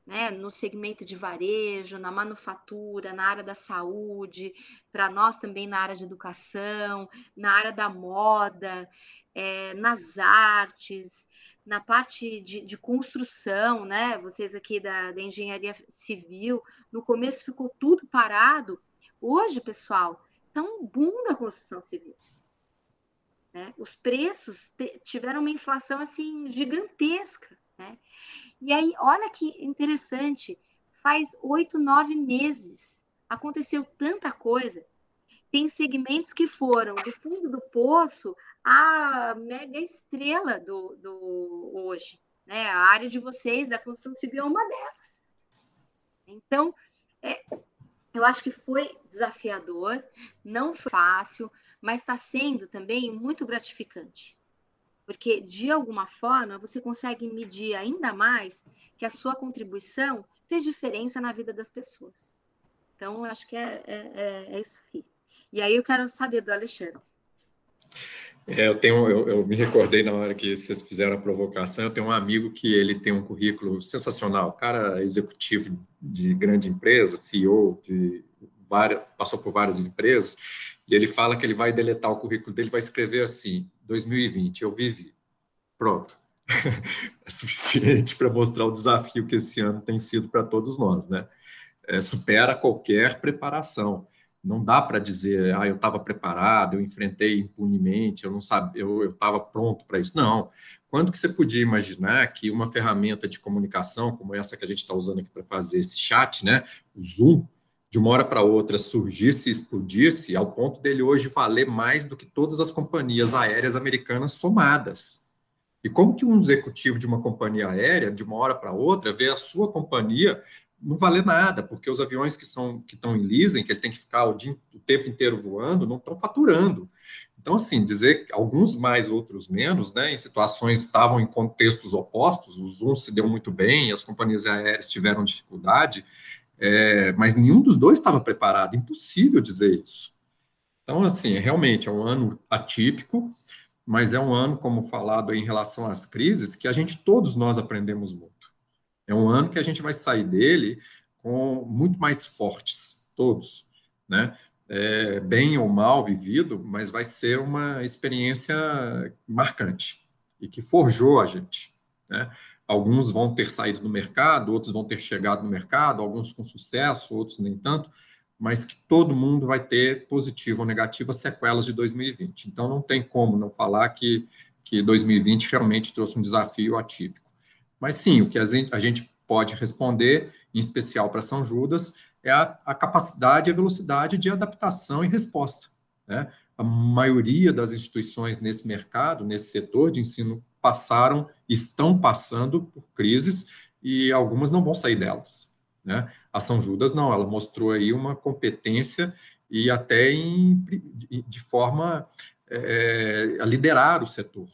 Né, no segmento de varejo, na manufatura, na área da saúde, para nós também na área de educação, na área da moda, é, nas artes, na parte de, de, construção, né? Vocês aqui da, da engenharia civil, no começo ficou tudo parado. Hoje, pessoal, está um boom da construção civil. Né? Os preços tiveram uma inflação assim gigantesca. Né? E aí, olha que interessante, faz oito, nove meses aconteceu tanta coisa. Tem segmentos que foram do fundo do poço a mega estrela do, do hoje. Né? A área de vocês, da construção civil, é uma delas. Então, é, eu acho que foi desafiador, não foi fácil, mas está sendo também muito gratificante. Porque, de alguma forma, você consegue medir ainda mais que a sua contribuição fez diferença na vida das pessoas. Então, eu acho que é, é, é, é isso aí. E aí eu quero saber do Alexandre.
É, eu tenho, eu, eu, me recordei na hora que vocês fizeram a provocação. Eu tenho um amigo que ele tem um currículo sensacional, cara executivo de grande empresa, CEO de várias, passou por várias empresas, e ele fala que ele vai deletar o currículo dele, vai escrever assim: 2020, eu vivi. Pronto. *laughs* é suficiente para mostrar o desafio que esse ano tem sido para todos nós, né? É, supera qualquer preparação não dá para dizer, ah, eu estava preparado, eu enfrentei impunemente, eu não sabia, eu estava pronto para isso. Não. Quando que você podia imaginar que uma ferramenta de comunicação como essa que a gente está usando aqui para fazer esse chat, né, o Zoom, de uma hora para outra surgisse e explodisse, ao ponto dele hoje valer mais do que todas as companhias aéreas americanas somadas. E como que um executivo de uma companhia aérea, de uma hora para outra, vê a sua companhia não valer nada, porque os aviões que são que estão em leasing, que ele tem que ficar o, dia, o tempo inteiro voando, não estão faturando. Então, assim, dizer que alguns mais, outros menos, né, em situações estavam em contextos opostos, os uns se deu muito bem, as companhias aéreas tiveram dificuldade, É, mas nenhum dos dois estava preparado, impossível dizer isso. Então, assim, realmente é um ano atípico, mas é um ano, como falado em relação às crises, que a gente, todos nós aprendemos muito. É um ano que a gente vai sair dele com muito mais fortes, todos, né? É, bem ou mal vivido, mas vai ser uma experiência marcante e que forjou a gente, né? Alguns vão ter saído do mercado, outros vão ter chegado no mercado, alguns com sucesso, outros nem tanto, mas que todo mundo vai ter positivo ou negativo as sequelas de 2020. Então não tem como não falar que, que 2020 realmente trouxe um desafio atípico. Mas sim, o que a gente, a gente pode responder, em especial para São Judas, é a, a, capacidade e a velocidade de adaptação e resposta. Né? A maioria das instituições nesse mercado, nesse setor de ensino, passaram, estão passando por crises e algumas não vão sair delas. Né? A São Judas não, ela mostrou aí uma competência e até em, de forma é, a liderar o setor.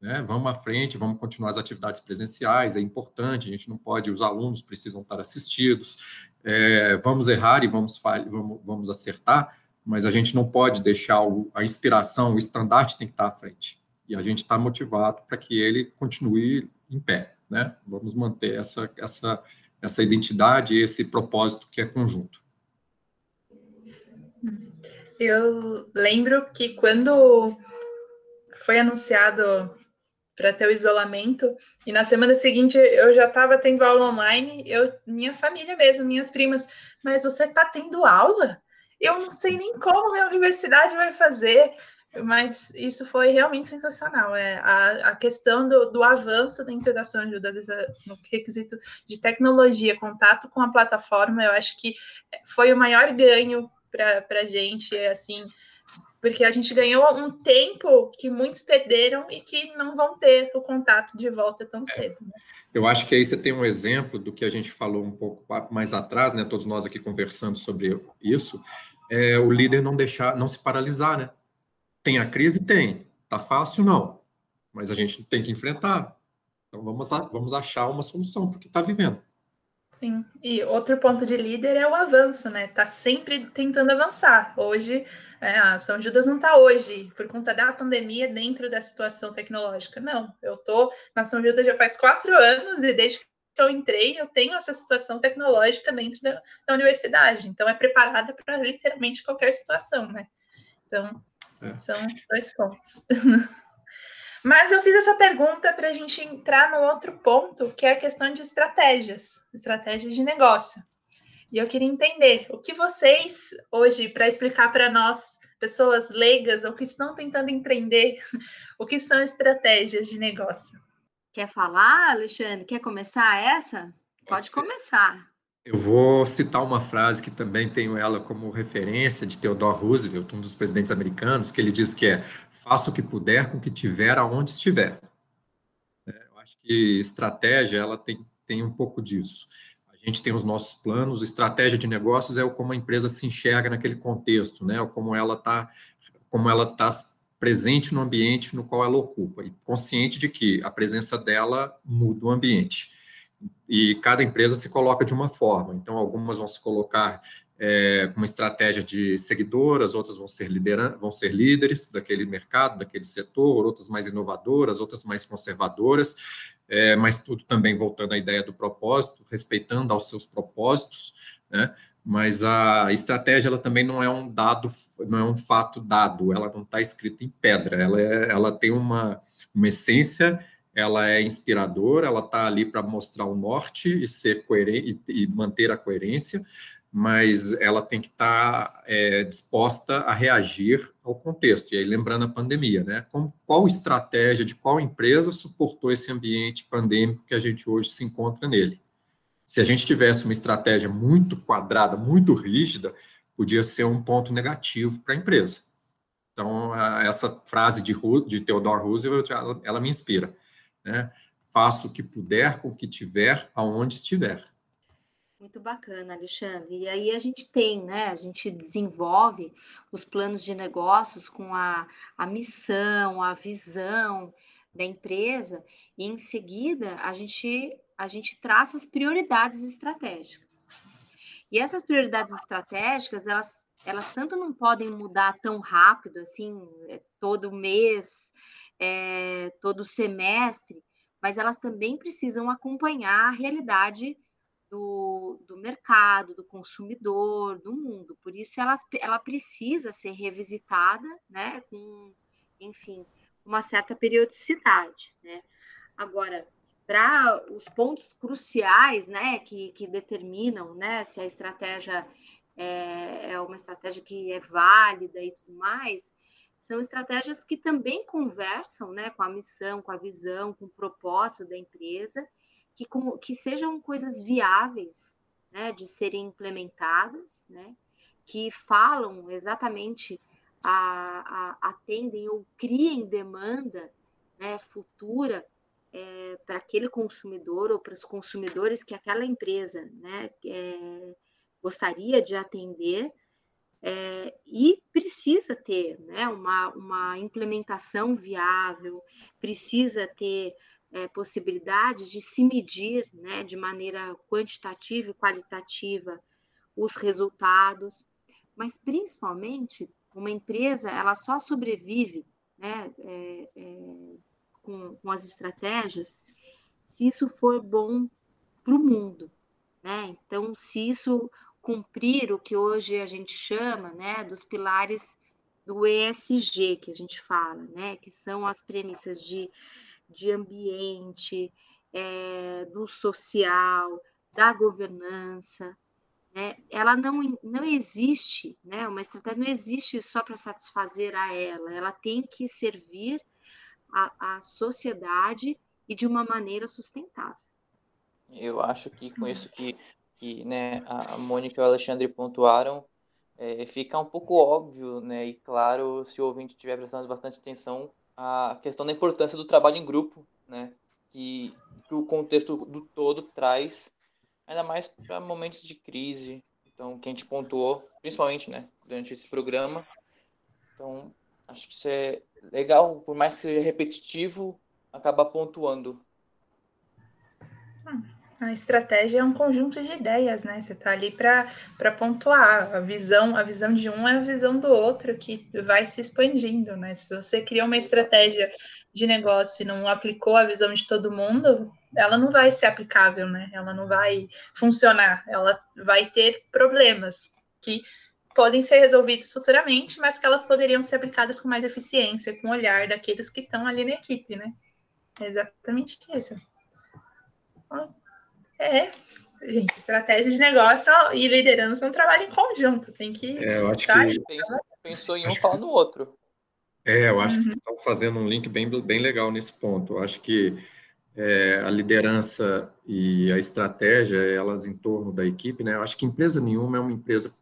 Né? Vamos à frente, vamos continuar as atividades presenciais, é importante, a gente não pode, os alunos precisam estar assistidos, é, vamos errar e vamos, vamos, vamos acertar, mas a gente não pode deixar o, a inspiração, o estandarte tem que estar à frente. E a gente está motivado para que ele continue em pé. Né? Vamos manter essa, essa, essa identidade e esse propósito que é conjunto.
Eu lembro que quando foi anunciado para ter o isolamento. E na semana seguinte eu já estava tendo aula online, eu, minha família mesmo, minhas primas, mas você está tendo aula? Eu não sei nem como minha universidade vai fazer, mas isso foi realmente sensacional. É, a, a questão do, do avanço dentro da São Judas, no requisito de tecnologia, contato com a plataforma, eu acho que foi o maior ganho para a gente, assim, porque a gente ganhou um tempo que muitos perderam e que não vão ter o contato de volta tão cedo. Né?
Eu acho que aí você tem um exemplo do que a gente falou um pouco mais atrás, né? Todos nós aqui conversando sobre isso, é o líder não deixar, não se paralisar, né? Tem a crise, tem. Tá fácil, não. Mas a gente tem que enfrentar. Então vamos, vamos achar uma solução porque está vivendo.
Sim. E outro ponto de líder é o avanço, né? Tá sempre tentando avançar. Hoje é, ah, São Judas não está hoje por conta da pandemia dentro da situação tecnológica. Não, eu estou na São Judas já faz quatro anos e desde que eu entrei eu tenho essa situação tecnológica dentro da, da universidade. Então é preparada para literalmente qualquer situação, né? Então é. são dois pontos. *laughs* Mas eu fiz essa pergunta para a gente entrar no outro ponto, que é a questão de estratégias, estratégias de negócio. E eu queria entender o que vocês, hoje, para explicar para nós, pessoas leigas ou que estão tentando empreender, *laughs* o que são estratégias de negócio.
Quer falar, Alexandre? Quer começar essa? Pode começar.
Eu vou citar uma frase que também tenho ela como referência de Theodore Roosevelt, um dos presidentes americanos, que ele diz que é faça o que puder com o que tiver aonde estiver. É, eu acho que estratégia ela tem, tem um pouco disso a gente tem os nossos planos, estratégia de negócios é o como a empresa se enxerga naquele contexto, né? O como ela está como ela está presente no ambiente no qual ela ocupa e consciente de que a presença dela muda o ambiente. E cada empresa se coloca de uma forma. Então, algumas vão se colocar é, uma estratégia de seguidoras, outras vão ser, vão ser líderes daquele mercado, daquele setor, outras mais inovadoras, outras mais conservadoras é, mas tudo também voltando à ideia do propósito, respeitando aos seus propósitos, né? Mas a estratégia ela também não é um dado, não é um fato dado, ela não está escrita em pedra, ela, é, ela tem uma, uma essência, ela é inspiradora, ela está ali para mostrar o norte e ser coerente e, manter a coerência, mas ela tem que estar tá, é, disposta a reagir ao contexto. E aí, lembrando a pandemia, né? qual estratégia de qual empresa suportou esse ambiente pandêmico que a gente hoje se encontra nele? Se a gente tivesse uma estratégia muito quadrada, muito rígida, podia ser um ponto negativo para a empresa. Então, essa frase de, de Theodore Roosevelt, ela, ela me inspira. Né? Faça o que puder com o que tiver, aonde estiver.
Muito bacana, Alexandre. E aí a gente tem, né? A gente desenvolve os planos de negócios com a, a missão, a visão da empresa, e em seguida a gente, a gente traça as prioridades estratégicas. E essas prioridades estratégicas, elas, elas tanto não podem mudar tão rápido, assim, é, todo mês, é, todo semestre, mas elas também precisam acompanhar a realidade do, do mercado, do consumidor, do mundo. Por isso, ela, ela precisa ser revisitada, né, com, enfim, uma certa periodicidade, né. Agora, para os pontos cruciais, né, que, que determinam, né, se a estratégia é, é uma estratégia que é válida e tudo mais, são estratégias que também conversam, né, com a missão, com a visão, com o propósito da empresa que, como, que sejam coisas viáveis né, de serem implementadas, né, que falam exatamente, a, a, atendem ou criem demanda né, futura é, para aquele consumidor ou para os consumidores que aquela empresa né, é, gostaria de atender é, e precisa ter né, uma, uma implementação viável, precisa ter é, possibilidade de se medir né, de maneira quantitativa e qualitativa os resultados, mas principalmente uma empresa ela só sobrevive né, é, é, com, com, as estratégias se isso for bom para o mundo. Né? Então, se isso cumprir o que hoje a gente chama né, dos pilares do ESG que a gente fala, né, que são as premissas de de ambiente, é, do social, da governança. Né? Ela não, não existe, né? uma estratégia não existe só para satisfazer a ela, ela tem que servir à, sociedade e de uma maneira sustentável.
Eu acho que com isso que, que né, a Mônica e o Alexandre pontuaram, é, fica um pouco óbvio né, e claro se o ouvinte estiver prestando bastante atenção a questão da importância do trabalho em grupo, né? Que, que o contexto do todo traz, ainda mais para momentos de crise. Então, que a gente pontuou, principalmente, né, durante esse programa. Então, acho que isso é legal, por mais que seja repetitivo, acaba pontuando.
Hum. A estratégia é um conjunto de ideias, né? Você está ali para pontuar. A visão, a visão de um é a visão do outro que vai se expandindo, né? Se você cria uma estratégia de negócio e não aplicou a visão de todo mundo, ela não vai ser aplicável, né? Ela não vai funcionar, ela vai ter problemas que podem ser resolvidos futuramente, mas que elas poderiam ser aplicadas com mais eficiência, com o olhar daqueles que estão ali na equipe, né? É exatamente isso. É, gente, estratégia de negócio e liderança é um trabalho em conjunto. Tem que.
É, eu acho tá que.
Pensou, pensou em um, fala no outro.
É, eu acho uhum. que vocês estão fazendo um link bem, bem legal nesse ponto. Eu acho que é, a liderança e a estratégia, elas em torno da equipe, né? Eu acho que empresa nenhuma é uma empresa.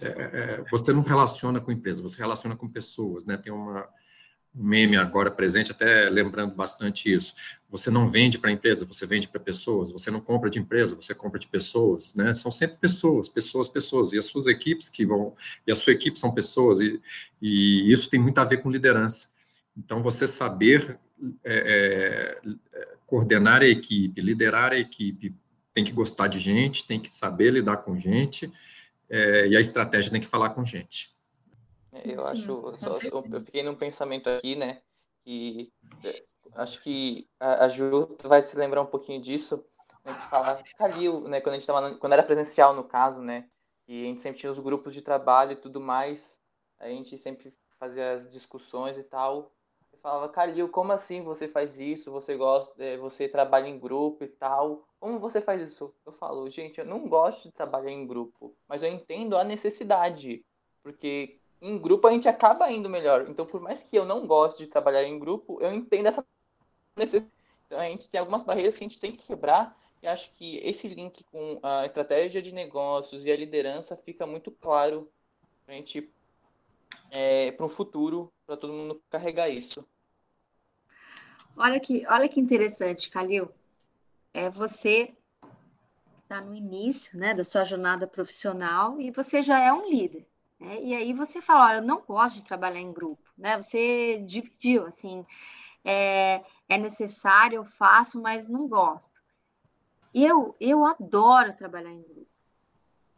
É, é, você não relaciona com empresa, você relaciona com pessoas, né? Tem uma meme agora presente, até lembrando bastante isso. Você não vende para empresa, você vende para pessoas. Você não compra de empresa, você compra de pessoas, né? São sempre pessoas, pessoas, pessoas. E as suas equipes que vão, e a sua equipe são pessoas. E, e isso tem muito a ver com liderança. Então, você saber é, é, coordenar a equipe, liderar a equipe, tem que gostar de gente, tem que saber lidar com gente, é, e a estratégia tem que falar com gente.
Eu Sim, acho, só, eu fiquei num pensamento aqui, né, que é, acho que a, a Ju vai se lembrar um pouquinho disso, a gente fala Calil, né, quando a gente tava, quando era presencial no caso, né, e a gente sempre tinha os grupos de trabalho e tudo mais, a gente sempre fazia as discussões e tal, eu falava, Calil, como assim você faz isso, você gosta, é, você trabalha em grupo e tal, como você faz isso? Eu falo, gente, eu não gosto de trabalhar em grupo, mas eu entendo a necessidade, porque em grupo a gente acaba indo melhor. Então, por mais que eu não goste de trabalhar em grupo, eu entendo essa necessidade. Então, a gente tem algumas barreiras que a gente tem que quebrar. E acho que esse link com a estratégia de negócios e a liderança fica muito claro para a gente, é, para o futuro, para todo mundo carregar isso.
Olha que, olha que interessante, Calil. É você está no início né, da sua jornada profissional e você já é um líder. Né? E aí você fala, olha, eu não gosto de trabalhar em grupo, né? Você dividiu, assim, é, é necessário, eu faço, mas não gosto. Eu, eu adoro trabalhar em grupo.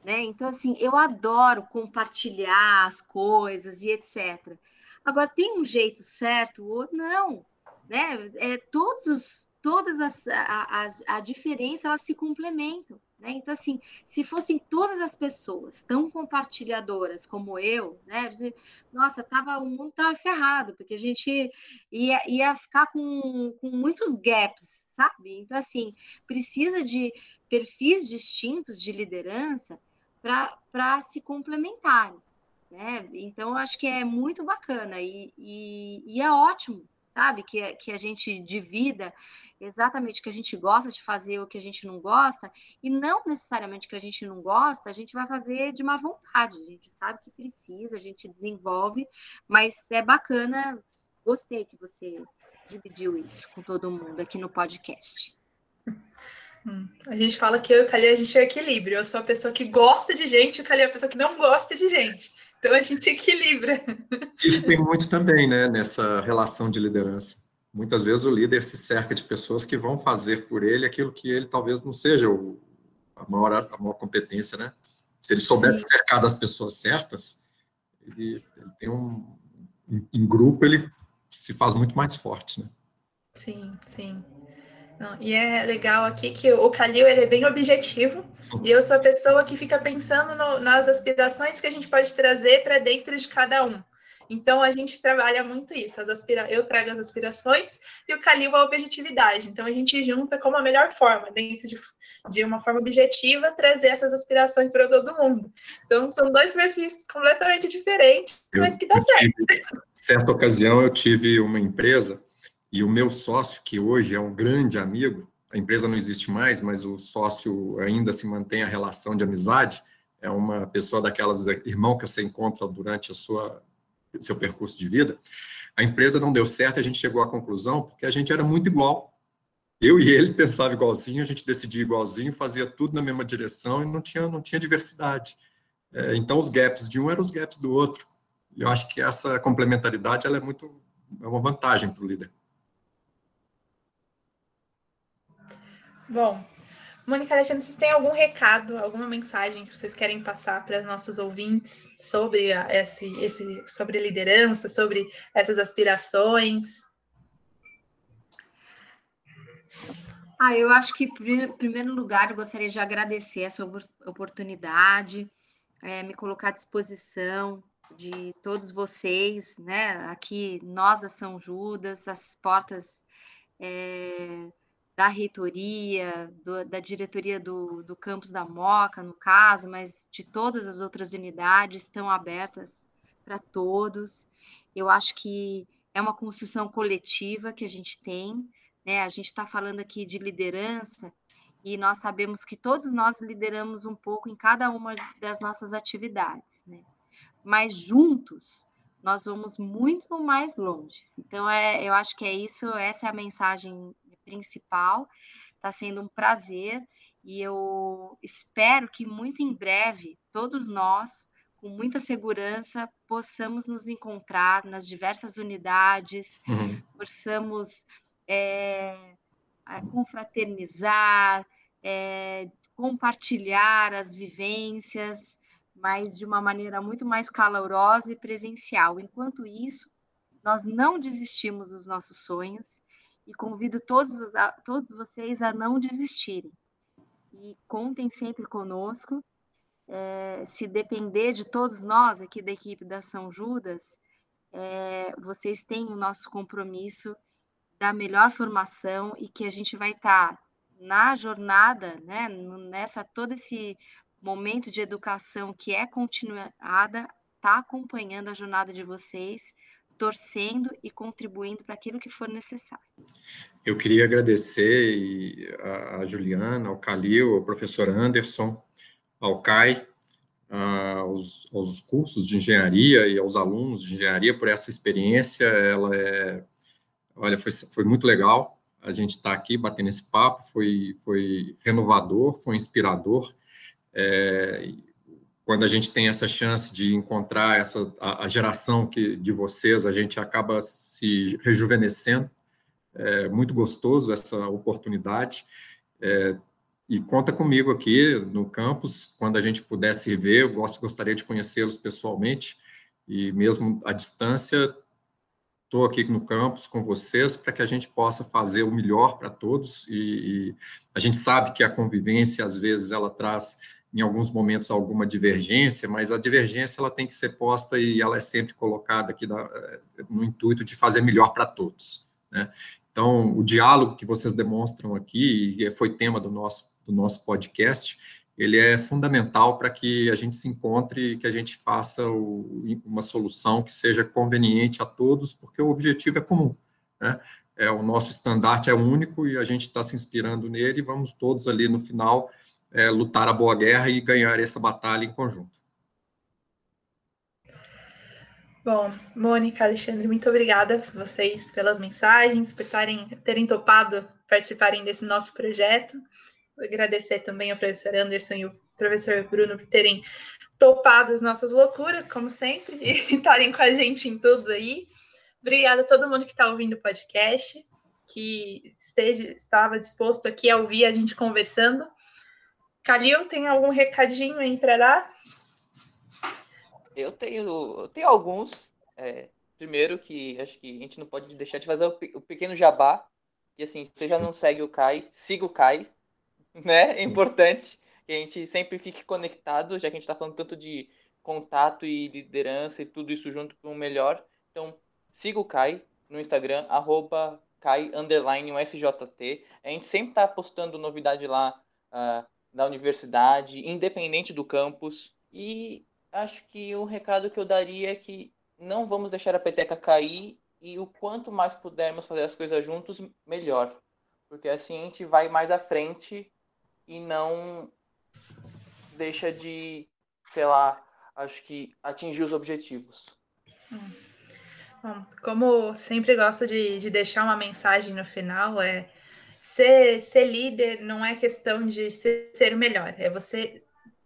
Né? Então, assim, eu adoro compartilhar as coisas e etc. Agora, tem um jeito certo ou não, né? É, todos os, todas as, a, a, a diferença, elas se complementam. Né? Então, assim, se fossem todas as pessoas tão compartilhadoras como eu, né? Nossa, tava, o mundo estava ferrado, porque a gente ia, ia ficar com, com muitos gaps, sabe? Então, assim, precisa de perfis distintos de liderança para se complementarem. Né? Então, acho que é muito bacana e, e, e é ótimo sabe? Que, que a gente divida exatamente o que a gente gosta de fazer, o que a gente não gosta, e não necessariamente o que a gente não gosta, a gente vai fazer de má vontade, a gente sabe que precisa, a gente desenvolve, mas é bacana, gostei que você dividiu isso com todo mundo aqui no podcast.
Hum, a gente fala que eu e o Calil, a gente é equilíbrio. Eu sou a pessoa que gosta de gente, e o Calil é a pessoa que não gosta de gente. Então a gente equilibra. *laughs*
Isso tem muito também, né, nessa relação de liderança. Muitas vezes o líder se cerca de pessoas que vão fazer por ele aquilo que ele talvez não seja o, a, maior, a maior competência, né? Se ele soubesse Sim. cercar das pessoas certas, ele, ele tem um. Em, em grupo, ele se faz muito mais forte, né?
Sim, sim. Não, e é legal aqui que o Calil ele é bem objetivo e eu sou a pessoa que fica pensando no, nas aspirações que a gente pode trazer para dentro de cada um. Então a gente trabalha muito isso. As aspira... Eu trago as aspirações e o Calil a objetividade. Então a gente junta como a melhor forma, dentro de, de uma forma objetiva, trazer essas aspirações para todo mundo. Então são dois perfis completamente diferentes, eu, mas que dá certo.
Tive, certa ocasião eu tive uma empresa e o meu sócio, que hoje é um grande amigo, a empresa não existe mais, mas o sócio ainda se mantém a relação de amizade, é uma pessoa daquelas irmão que você encontra durante a sua seu percurso de vida. A empresa não deu certo, a gente chegou à conclusão porque a gente era muito igual. Eu e ele pensava igualzinho, a gente decidia igualzinho, fazia tudo na mesma direção e não tinha não tinha diversidade. É, então os gaps de um eram os gaps do outro. E eu acho que essa complementaridade ela é muito é uma vantagem para o líder.
Bom, Mônica Alexandre, vocês têm algum recado, alguma mensagem que vocês querem passar para os nossos ouvintes sobre a, esse, esse, sobre liderança, sobre essas aspirações?
Ah, eu acho que, em primeiro lugar, eu gostaria de agradecer essa oportunidade, é, me colocar à disposição de todos vocês, né? Aqui, nós da São Judas, as portas é, da reitoria, do, da diretoria do, do campus da Moca, no caso, mas de todas as outras unidades estão abertas para todos. Eu acho que é uma construção coletiva que a gente tem, né? A gente está falando aqui de liderança e nós sabemos que todos nós lideramos um pouco em cada uma das nossas atividades, né? Mas juntos nós vamos muito mais longe. Então, é, eu acho que é isso, essa é a mensagem principal. Está sendo um prazer e eu espero que muito em breve todos nós, com muita segurança, possamos nos encontrar nas diversas unidades, uhum. possamos é, confraternizar, é, compartilhar as vivências, mas de uma maneira muito mais calorosa e presencial. Enquanto isso, nós não desistimos dos nossos sonhos e convido todos, todos vocês a não desistirem. E contem sempre conosco. É, se depender de todos nós aqui da equipe da São Judas, é, vocês têm o nosso compromisso da melhor formação e que a gente vai estar tá na jornada, né, nessa todo esse momento de educação que é continuada, tá acompanhando a jornada de vocês torcendo e contribuindo para aquilo que for necessário.
Eu queria agradecer a Juliana, ao Calil, ao professor Anderson, ao CAI, aos, aos, cursos de engenharia e aos alunos de engenharia por essa experiência. Ela é, olha, foi, foi muito legal. A gente está aqui batendo esse papo, foi, foi renovador, foi inspirador. É, quando a gente tem essa chance de encontrar essa a, a geração que de vocês, a gente acaba se rejuvenescendo. É muito gostoso essa oportunidade. É, e conta comigo aqui no campus, quando a gente puder se ver, eu gostaria de conhecê-los pessoalmente, e mesmo à distância, estou aqui no campus com vocês para que a gente possa fazer o melhor para todos, e, e, a gente sabe que a convivência, às vezes, ela traz, em alguns momentos, alguma divergência, mas a divergência, ela tem que ser posta e ela é sempre colocada aqui na, no intuito de fazer melhor para todos, né? Então, o diálogo que vocês demonstram aqui, e foi tema do nosso, do nosso podcast, ele é fundamental para que a gente se encontre e que a gente faça o, uma solução que seja conveniente a todos, porque o objetivo é comum, né? É, o nosso estandarte é único e a gente está se inspirando nele e vamos todos ali no final é, lutar a boa guerra e ganhar essa batalha em conjunto.
Bom, Mônica, Alexandre, muito obrigada vocês pelas mensagens, por tarem, terem topado participarem desse nosso projeto. Vou agradecer também ao professor Anderson e o professor Bruno por terem topado as nossas loucuras, como sempre, e *laughs* estarem com a gente em tudo aí. Obrigada a todo mundo que está ouvindo o podcast, que esteja, estava disposto aqui a ouvir a gente conversando. Calil, tem algum recadinho aí para dar?
Eu tenho, eu tenho alguns. É, primeiro que acho que a gente não pode deixar de fazer o, o pequeno jabá. E assim, se você já não segue o Kai, siga o Kai, *laughs* né? É importante que a gente sempre fique conectado, já que a gente está falando tanto de contato e liderança e tudo isso junto para um melhor. Então, siga o Kai no Instagram, arroba Kai. A gente sempre está postando novidade lá uh, da universidade, independente do campus. E acho que o recado que eu daria é que não vamos deixar a peteca cair e o quanto mais pudermos fazer as coisas juntos, melhor. Porque assim a gente vai mais à frente e não deixa de, sei lá, acho que atingir os objetivos.
Bom, como sempre gosto de, de deixar uma mensagem no final, é ser, ser líder não é questão de ser, ser o melhor, é você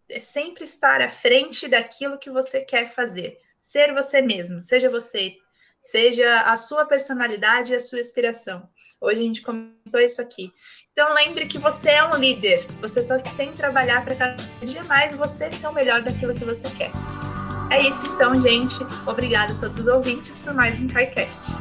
é sempre estar à frente daquilo que você quer fazer. Ser você mesmo, seja você, seja a sua personalidade e a sua inspiração. Hoje a gente comentou isso aqui. Então lembre que você é um líder. Você só tem que trabalhar para cada dia mais você ser o melhor daquilo que você quer. É isso então, gente. Obrigada a todos os ouvintes por mais um KaiCast.